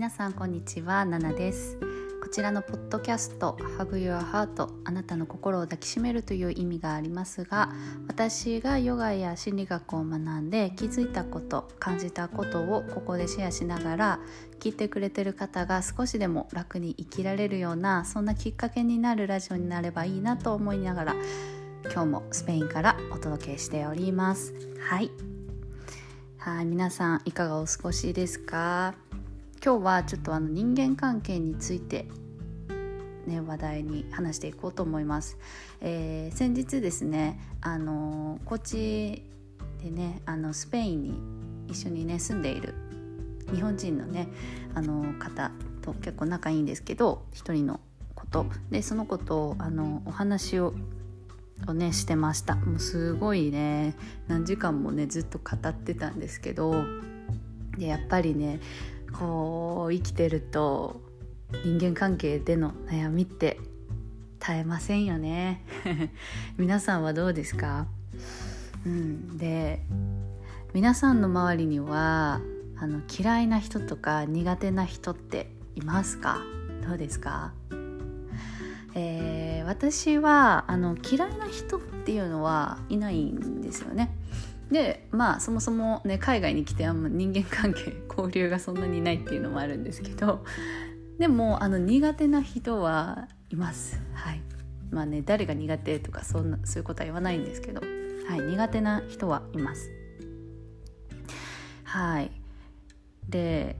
皆さんこんにちはナナです。こちらのポッドキャスト Hug Your Heart あなたの心を抱きしめるという意味がありますが私がヨガや心理学を学んで気づいたこと感じたことをここでシェアしながら聞いてくれてる方が少しでも楽に生きられるようなそんなきっかけになるラジオになればいいなと思いながら今日もスペインからお届けしております。はい。はい皆さんいかがお過ごしですか？今日はちょっとあの人間関係についてね、話題に話していこうと思います。えー、先日ですね、あのこっちでねあのスペインに一緒にね住んでいる日本人のねあの方と結構仲いいんですけど一人のことでその子とあのお話ををねしてましたもうすごいね何時間もねずっと語ってたんですけどでやっぱりねこう生きてると人間関係での悩みって絶えませんよね。皆さんはどうですか、うん、で皆さんの周りにはあの嫌いな人とか苦手な人っていますか？どうですか、えー、私はあの嫌いな人っていうのはいないんですよね。でまあそもそもね海外に来てあんま人間関係 交流がそんなにないっていうのもあるんですけどでもあの苦手な人はいます。はい。まあね誰が苦手とかそんなそういうことは言わないんですけど、はい、苦手な人はいます。はい。で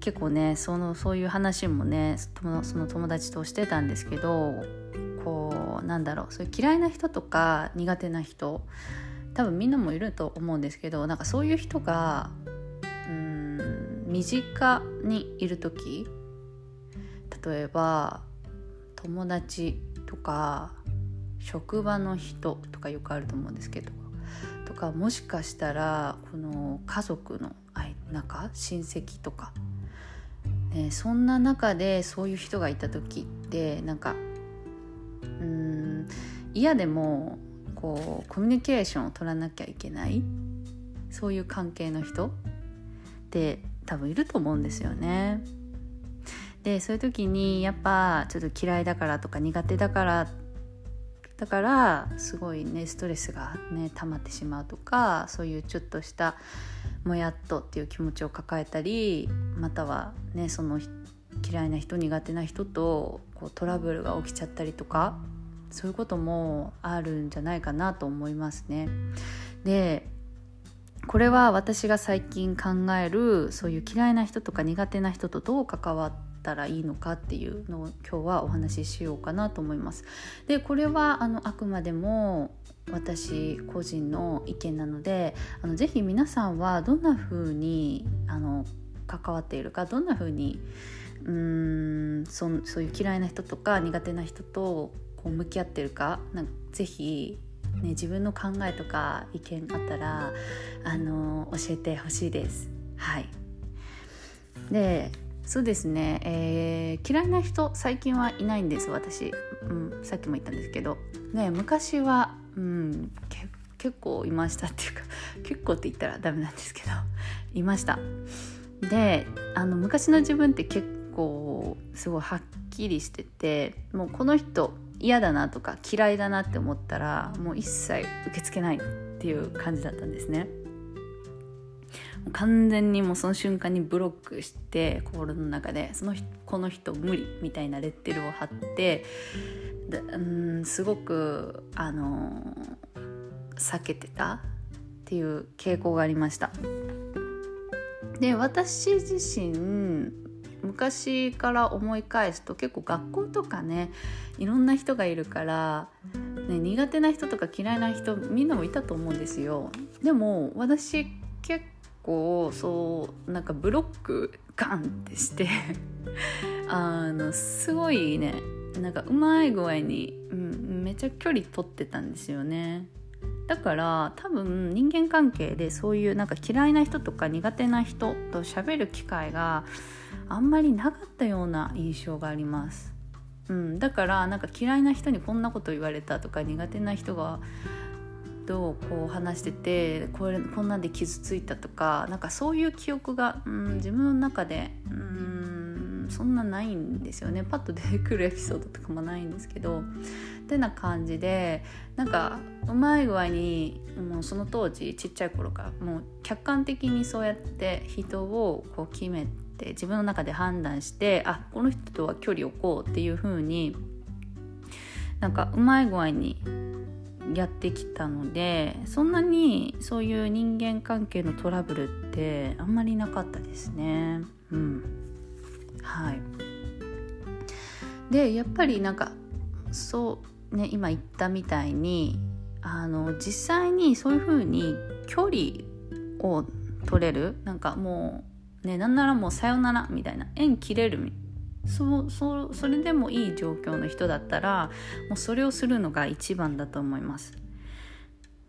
結構ねそのそういう話もねその友達としてたんですけどこうなんだろうそういう嫌いな人とか苦手な人多分みんなもいると思うんですけどなんかそういう人がうん身近にいる時例えば友達とか職場の人とかよくあると思うんですけどとかもしかしたらこの家族の中親戚とか、ね、そんな中でそういう人がいた時ってなんかうん嫌でもこうコミュニケーションを取らなきゃいけないそういう関係の人って多分いると思うんですよね。でそういう時にやっぱちょっと嫌いだからとか苦手だからだからすごいねストレスがね溜まってしまうとかそういうちょっとしたもやっとっていう気持ちを抱えたりまたはねその嫌いな人苦手な人とこうトラブルが起きちゃったりとかそういうこともあるんじゃないかなと思いますね。でこれは私が最近考えるそういう嫌いな人とか苦手な人とどう関わったらいいのかっていうのを今日はお話ししようかなと思います。でこれはあのあくまでも私個人の意見なのであのぜひ皆さんはどんな風にあの関わっているかどんな風にうーんそそういう嫌いな人とか苦手な人とこう向き合ってるかなんかぜひね、自分の考えとか意見あったらあの教えてほしいです。はい。でそうですね、えー、嫌いな人最近はいないんです私、うん、さっきも言ったんですけど、ね、昔は、うん、結構いましたっていうか 結構って言ったらダメなんですけど いました。であの昔の自分って結構すごいはっきりしててもうこの人嫌だなとか嫌いだなって思ったらもう一切受け付けないっていう感じだったんですね。完全にもうその瞬間にブロックして心の中でそのこの人無理みたいなレッテルを貼ってうんすごくあの避けてたっていう傾向がありました。で私自身昔から思い返すと結構学校とかねいろんな人がいるから、ね、苦手な人とか嫌いな人みんなもいたと思うんですよ。でも私結構そうなんかブロックガンってして あのすごいねなんかうまい具合に、うん、めちゃ距離取ってたんですよね。だから多分人間関係でそういうなんか嫌いな人とか苦手な人と喋る機会があんまりなかったような印象があります、うん、だからなんか嫌いな人にこんなこと言われたとか苦手な人がとこう話しててこれこんなんで傷ついたとかなんかそういう記憶が、うん、自分の中でうん、そんなないんですよね。パッと出てくるエピソードとかもないんですけどってな感じでなんかうまい具合にもうその当時ちっちゃい頃からもう客観的にそうやって人をこう決めて自分の中で判断してあこの人とは距離を置こうっていう風になんかうまい具合にやってきたのでそんなにそういう人間関係のトラブルってあんまりなかったですね。うん、はいでやっぱりなんかそうね今言ったみたいにあの実際にそういう風に距離を取れるなんかもうねなんならもうさよならみたいな縁切れるそそそれでもいい状況の人だったらもうそれをするのが一番だと思います。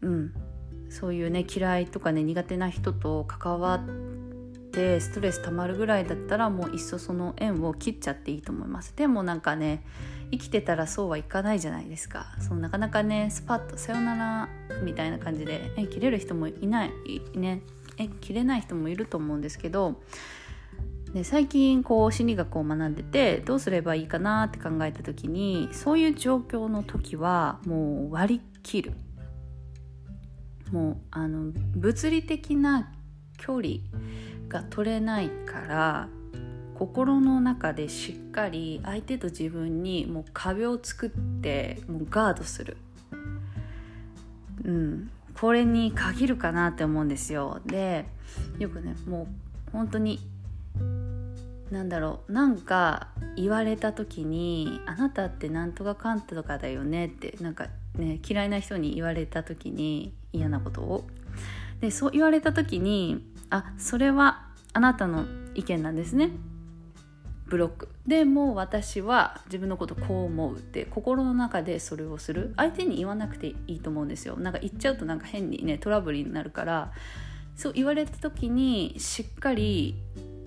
うん、そういうね嫌いとかね苦手な人と関わってストレス溜まるぐらいだったらもういっそその縁を切っちゃっていいと思います。でもなんかね生きてたらそうはいかないじゃないですか。そのなかなかねスパッとさよならみたいな感じで縁切れる人もいないね縁切れない人もいると思うんですけどで最近こう心理学を学んでてどうすればいいかなって考えた時にそういう状況の時はもう割り切る。もうあの物理的な距離が取れないから心の中でしっかり相手と自分にもう壁を作ってもうガードする、うん、これに限るかなって思うんですよ。でよくねもう本当になんだろうなんか言われた時に「あなたってなんとかかんとかだよね」ってなんかね嫌いな人に言われた時に嫌なことを。でそう言われた時に「あそれはあなたの意見なんですね」ブロック。でも私は自分のことこう思うって心の中でそれをする。相手に言わなくていいと思うんですよ。なんか言っちゃうとなんか変にねトラブルになるから。そう言われた時にしっかり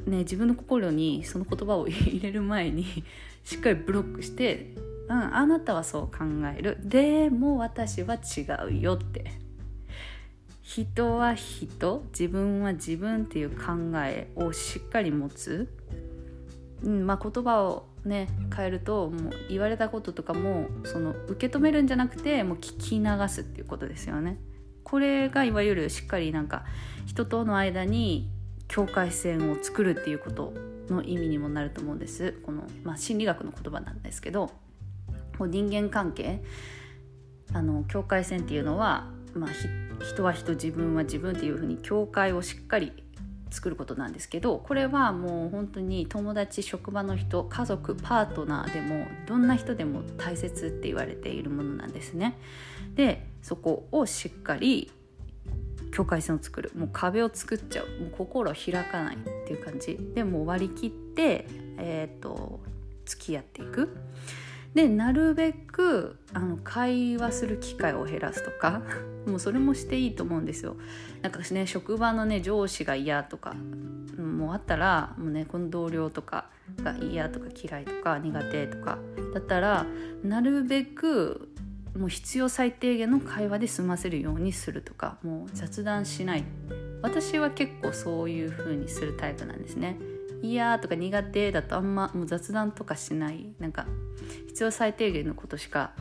ね、自分の心にその言葉を入れる前に しっかりブロックして「うん、あなたはそう考える。でも私は違うよ」って。人は人自分は自分っていう考えをしっかり持つ、うんまあ、言葉をね変えるともう言われたこととかもその受け止めるんじゃなくてもう聞き流すっていうことですよね。これがいわゆるしっかりなんか人との間に境界線を作るっていうことの意味にもなると思うんですこの、まあ、心理学の言葉なんですけど人間関係あの境界線っていうのは、まあ、人は人自分は自分っていうふうに境界をしっかり作ることなんですけどこれはもう本当に友達職場の人家族パートナーでもどんな人でも大切って言われているものなんですね。でそこをしっかり境界線を作るもう壁を作っちゃうもう心を開かないっていう感じでもう割り切って、えーと、付き合っていく。でなるべくあの会話する機会を減らすとか もうそれもしていいと思うんですよ。なんかね職場のね上司が嫌とかもうあったらもうねこの同僚とかが嫌とか嫌いとか苦手とかだったらなるべくもう必要最低限の会話で済ませるようにするとかもう雑談しない私は結構そういう風にするタイプなんですねいやとか苦手だとあんまもう雑談とかしない。なんか必要最低限のことしか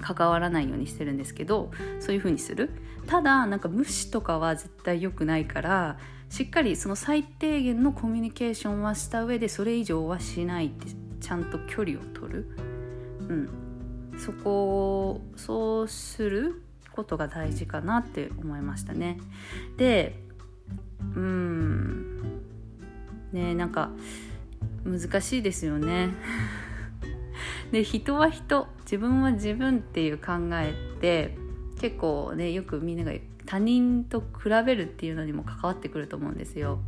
関わらないようにしてるんですけどそういう風にする。ただなんか無視とかは絶対良くないからしっかりその最低限のコミュニケーションはした上でそれ以上はしないってちゃんと距離を取る。うん。そこをそうすることが大事かなって思いましたね。でうん。ねなんか難しいですよね。で人は人自分は自分っていう考えって結構ねよくみんなが他人と比べるっていうのにも関わってくると思うんですよ。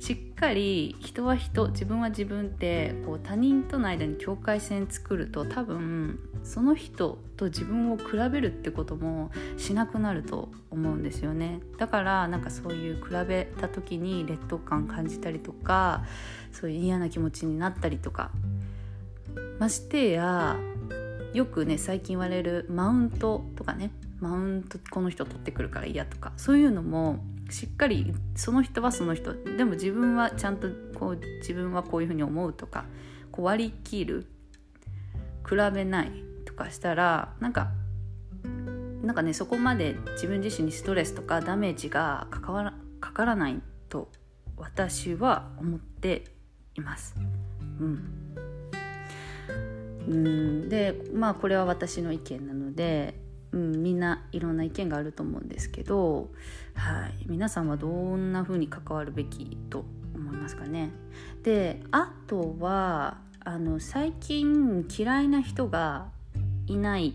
しっかり人は人自分は自分ってこう他人との間に境界線作ると多分その人と自分を比べるってこともしなくなると思うんですよね。だからなんかそういう比べた時に劣等感感じたりとかそういう嫌な気持ちになったりとかましてやよくね最近言われるマウントとかねマウントこの人取ってくるから嫌とかそういうのもしっかりその人はその人。でも自分はちゃんとこう自分はこういうふうに思うとかこう割り切る。比べないとかしたらなんかなんかねそこまで自分自身にストレスとかダメージがかからかからないと私は思っています。うん。うん。でまあこれは私の意見なので、うん、みんないろんな意見があると思うんですけど、はい、皆さんはどんな風に関わるべきと思いますかね？であとはあの最近嫌いな人がいないっ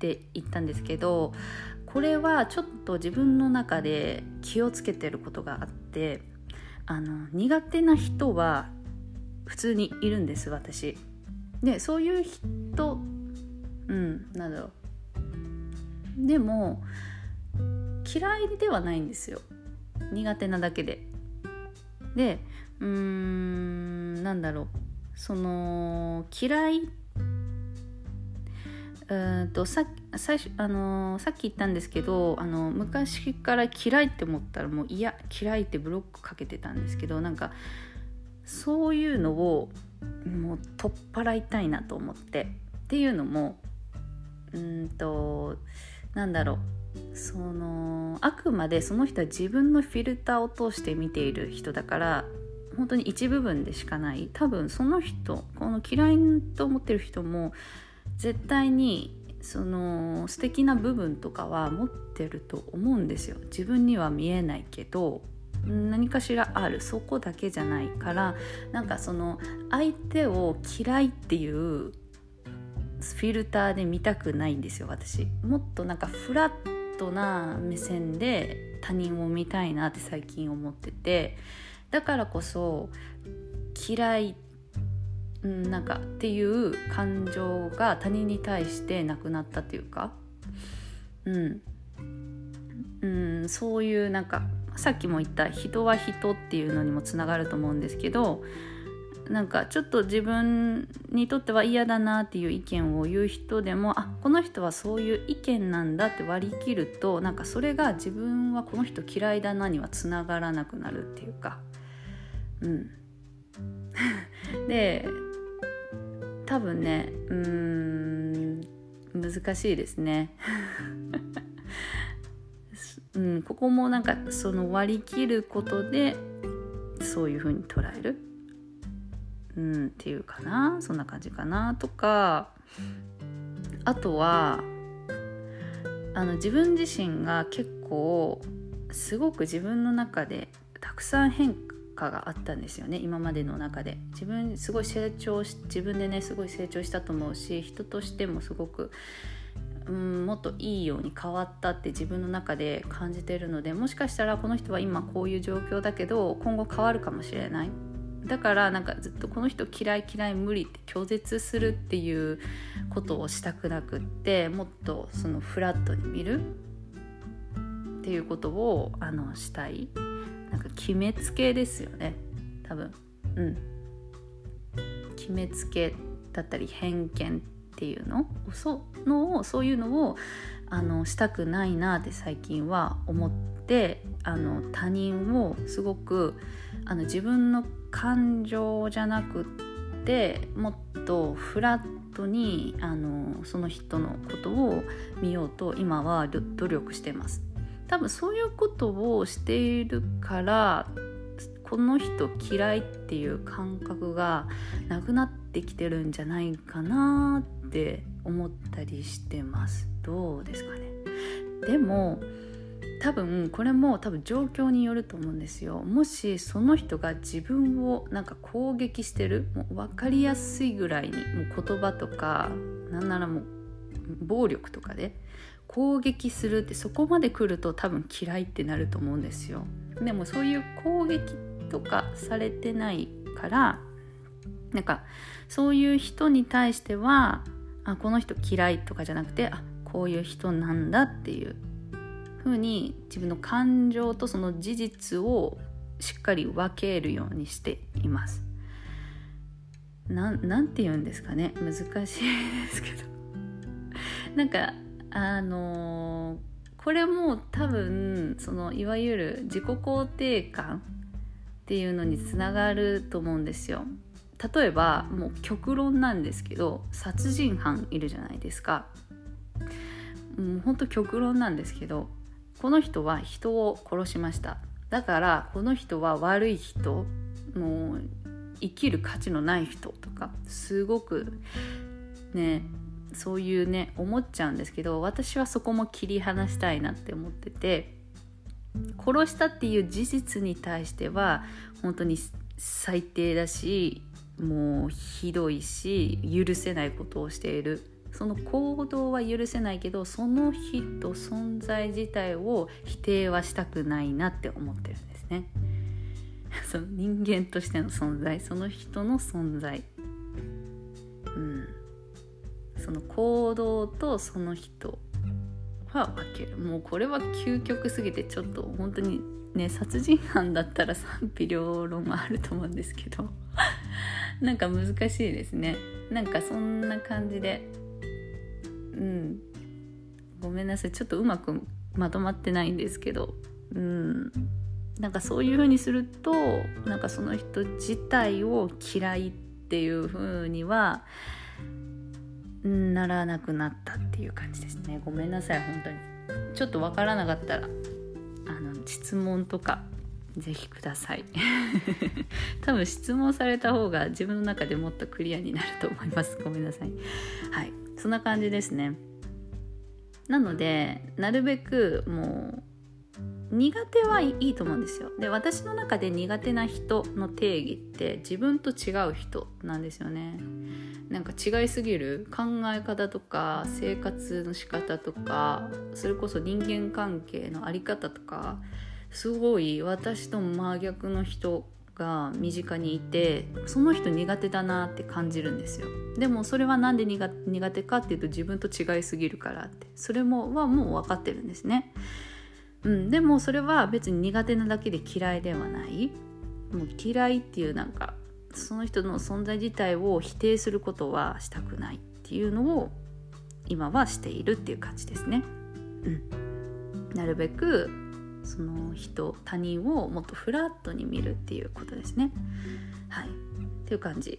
て言ったんですけどこれはちょっと自分の中で気をつけてることがあってあの苦手な人は普通にいるんです私。でそういう人うんなんだろうでも嫌いではないんですよ。苦手なだけで。でうーんなんだろう。その嫌いうんとさ最初あのさっき言ったんですけどあの昔から嫌いって思ったらもう嫌嫌いってブロックかけてたんですけどなんかそういうのをもう取っ払いたいなと思って。っていうのもうんとなんだろう。そのあくまでその人は自分のフィルターを通して見ている人だから本当に一部分でしかない。多分その人この嫌いと思ってる人も絶対にその素敵な部分とかは持ってると思うんですよ。自分には見えないけど何かしらある。そこだけじゃないからなんかその相手を嫌いっていうフィルターで見たくないんですよ私。もっとなんかフラットな目線で他人を見たいなって最近思ってて。だからこそ嫌い、なんかっていう感情が他人に対してなくなったっていうか、うん、うん、そういうなんかさっきも言った人は人っていうのにもつながると思うんですけどなんかちょっと自分にとっては嫌だなっていう意見を言う人でもあこの人はそういう意見なんだって割り切るとなんかそれが自分はこの人嫌いだなにはつながらなくなるっていうか。うん。で多分ねうん難しいですね。うん、ここもなんかその割り切ることでそういう風に捉える、うん、っていうかなそんな感じかなとかあとはあの自分自身が結構すごく自分の中でたくさん変化があったんですよね今までの中で。自分すごい成長し自分でねすごい成長したと思うし人としてもすごくうんもっといいように変わったって自分の中で感じてるのでもしかしたらこの人は今こういう状況だけど今後変わるかもしれないだからなんかずっとこの人嫌い嫌い無理って拒絶するっていうことをしたくなくってもっとそのフラットに見るっていうことをあのしたい。なんか決めつけですよね。多分。うん。決めつけだったり偏見っていうの？そのそういうのをあのしたくないなって最近は思ってあの他人をすごくあの自分の感情じゃなくってもっとフラットにあのその人のことを見ようと今は努力してます。多分そういうことをしているからこの人嫌いっていう感覚がなくなってきてるんじゃないかなって思ったりしてますどうですかねでも多分これも多分状況によると思うんですよ。もしその人が自分をなんか攻撃してるもう分かりやすいぐらいにもう言葉とかなんならもう暴力とかで攻撃するってそこまで来ると多分嫌いってなると思うんですよ。でもそういう攻撃とかされてないからなんかそういう人に対してはあこの人嫌いとかじゃなくてあこういう人なんだっていう風に自分の感情とその事実をしっかり分けるようにしています。なんて言うんですかね？難しいですけど なんかあのー、これも多分そのいわゆる自己肯定感っていうのにつながると思うんですよ。例えばもう極論なんですけど殺人犯いるじゃないですか。もうほんと極論なんですけどこの人は人を殺しました。だからこの人は悪い人もう生きる価値のない人とかすごくねそういうね思っちゃうんですけど私はそこも切り離したいなって思ってて殺したっていう事実に対しては本当に最低だしもうひどいし許せないことをしている。その行動は許せないけどその人存在自体を否定はしたくないなって思ってるんですね。その人間としての存在その人の存在。うん。その行動とその人は分ける。もうこれは究極すぎてちょっと本当にね殺人犯だったら賛否両論あると思うんですけど。なんか難しいですね。なんかそんな感じでうん。ごめんなさい。ちょっとうまくまとまってないんですけど。うん。なんかそういう風にするとなんかその人自体を嫌いっていう風にはならなくなったっていう感じですね。ごめんなさい本当に。ちょっとわからなかったらあの質問とかぜひください。多分質問された方が自分の中でもっとクリアになると思います。ごめんなさい。はい。そんな感じですね。なのでなるべくもう苦手はいいと思うんですよ。で私の中で苦手な人の定義って自分と違う人なんですよね。なんか違いすぎる考え方とか生活の仕方とかそれこそ人間関係の在り方とかすごい私と真逆の人が身近にいてその人苦手だなって感じるんですよ。でもそれは何で苦手かっていうと自分と違いすぎるからって。それもはもう分かってるんですね、うん、でもそれは別に苦手なだけで嫌いではない。もう嫌いっていうなんかその人の存在自体を否定することはしたくないっていうのを今はしているっていう感じですね。うん、なるべくその人他人をもっとフラットに見るっていうことですね。はいっていう感じ。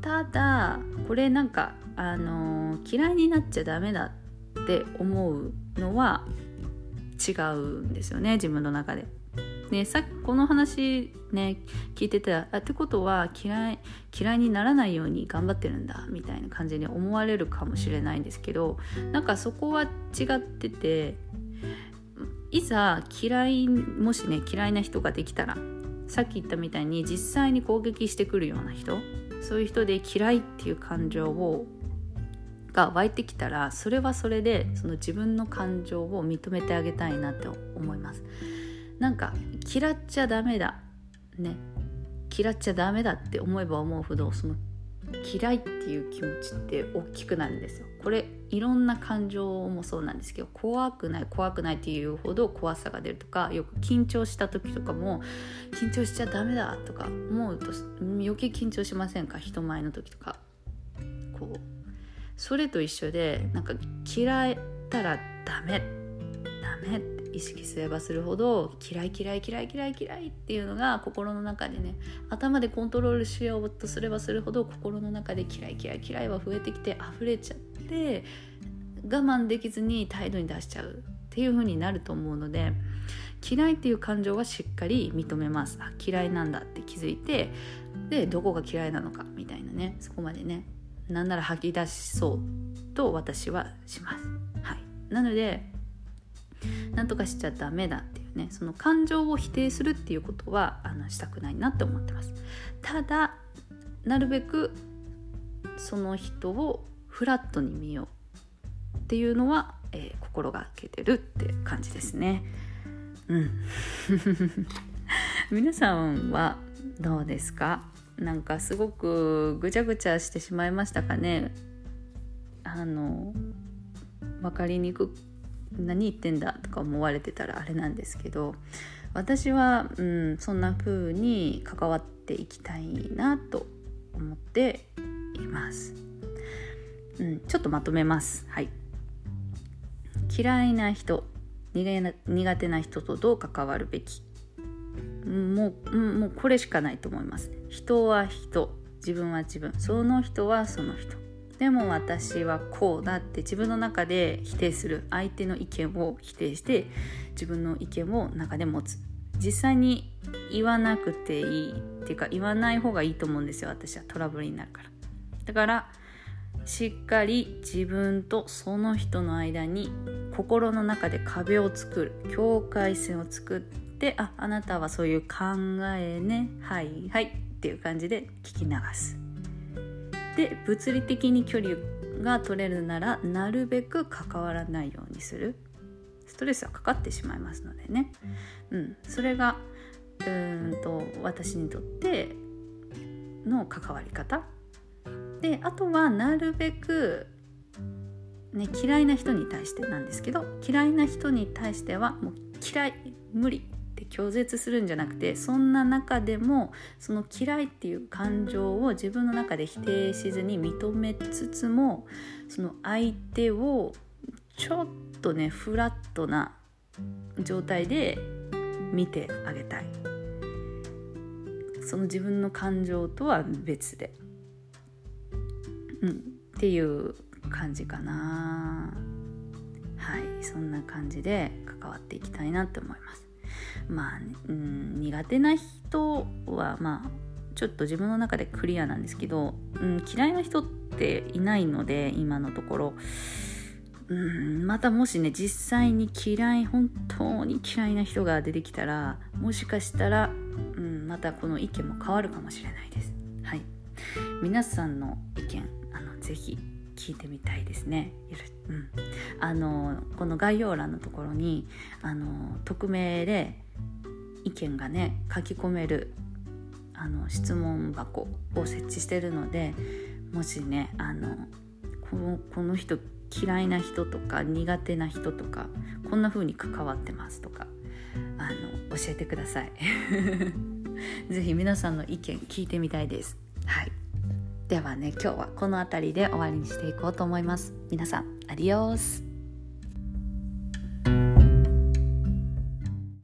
ただこれなんかあのー、嫌いになっちゃダメだって思うのは違うんですよね自分の中で。ね、さっきこの話ね聞いてたあってことは嫌い嫌いにならないように頑張ってるんだみたいな感じに思われるかもしれないんですけどなんかそこは違ってていざ嫌いもしね嫌いな人ができたらさっき言ったみたいに実際に攻撃してくるような人そういう人で嫌いっていう感情をが湧いてきたらそれはそれでその自分の感情を認めてあげたいなって思います。なんか嫌っちゃダメだね。嫌っちゃダメだって思えば思うほどその嫌いっていう気持ちって大きくなるんですよ。これいろんな感情もそうなんですけど怖くない怖くないっていうほど怖さが出るとかよく緊張した時とかも緊張しちゃダメだとか思うと余計緊張しませんか？人前の時とか。こう。それと一緒でなんか嫌えたらダメ。ダメって意識すればするほど嫌い嫌い嫌い嫌い嫌いっていうのが心の中でね頭でコントロールしようとすればするほど心の中で嫌い嫌い嫌いは増えてきて溢れちゃって我慢できずに態度に出しちゃうっていう風になると思うので嫌いっていう感情はしっかり認めます。あ嫌いなんだって気づいてでどこが嫌いなのかみたいなね。そこまでねなんなら吐き出しそうと私はします。はい、なのでなんとかしちゃダメだっていうねその感情を否定するっていうことはあのしたくないなって思ってます。ただなるべくその人をフラットに見ようっていうのは、えー、心がけてるって感じですね。うん。皆さんはどうですか？なんかすごくぐちゃぐちゃしてしまいましたかね？あの分かりにく何言ってんだとか思われてたらあれなんですけど私は、うん、そんな風に関わっていきたいなと思っています、うん、ちょっとまとめます。はい。嫌いな人苦手な人とどう関わるべき？もうもうこれしかないと思います。人は人。自分は自分。その人はその人。でも私はこうだって自分の中で否定する。相手の意見を否定して自分の意見を中で持つ。実際に言わなくていい。っていうか言わない方がいいと思うんですよ私は。トラブルになるから。だからしっかり自分とその人の間に心の中で壁を作る境界線を作ってああなたはそういう考えねはいはいっていう感じで聞き流す。で物理的に距離が取れるならなるべく関わらないようにする。ストレスはかかってしまいますのでね、うん、それがうんと私にとっての関わり方。であとはなるべく、ね、嫌いな人に対してなんですけど嫌いな人に対してはもう嫌い無理って拒絶するんじゃなくてそんな中でもその嫌いっていう感情を自分の中で否定しずに認めつつもその相手をちょっとねフラットな状態で見てあげたい。その自分の感情とは別で。うん。っていう感じかな。はい。そんな感じで関わっていきたいなって思います。まあ、うん、苦手な人はまあちょっと自分の中でクリアなんですけど、うん、嫌いな人っていないので今のところ。うんまたもしね実際に嫌い本当に嫌いな人が出てきたらもしかしたら、うん、またこの意見も変わるかもしれないです。はい、皆さんの意見あのぜひ聞いてみたいですね。うん、あのこの概要欄のところにあの匿名で意見がね書き込めるあの質問箱を設置してるのでもしねあのこのこの人嫌いな人とか苦手な人とかこんな風に関わってますとかあの教えてください。是非皆さんの意見聞いてみたいです。はい。ではね今日はこの辺りで終わりにしていこうと思います。皆さんアディオス。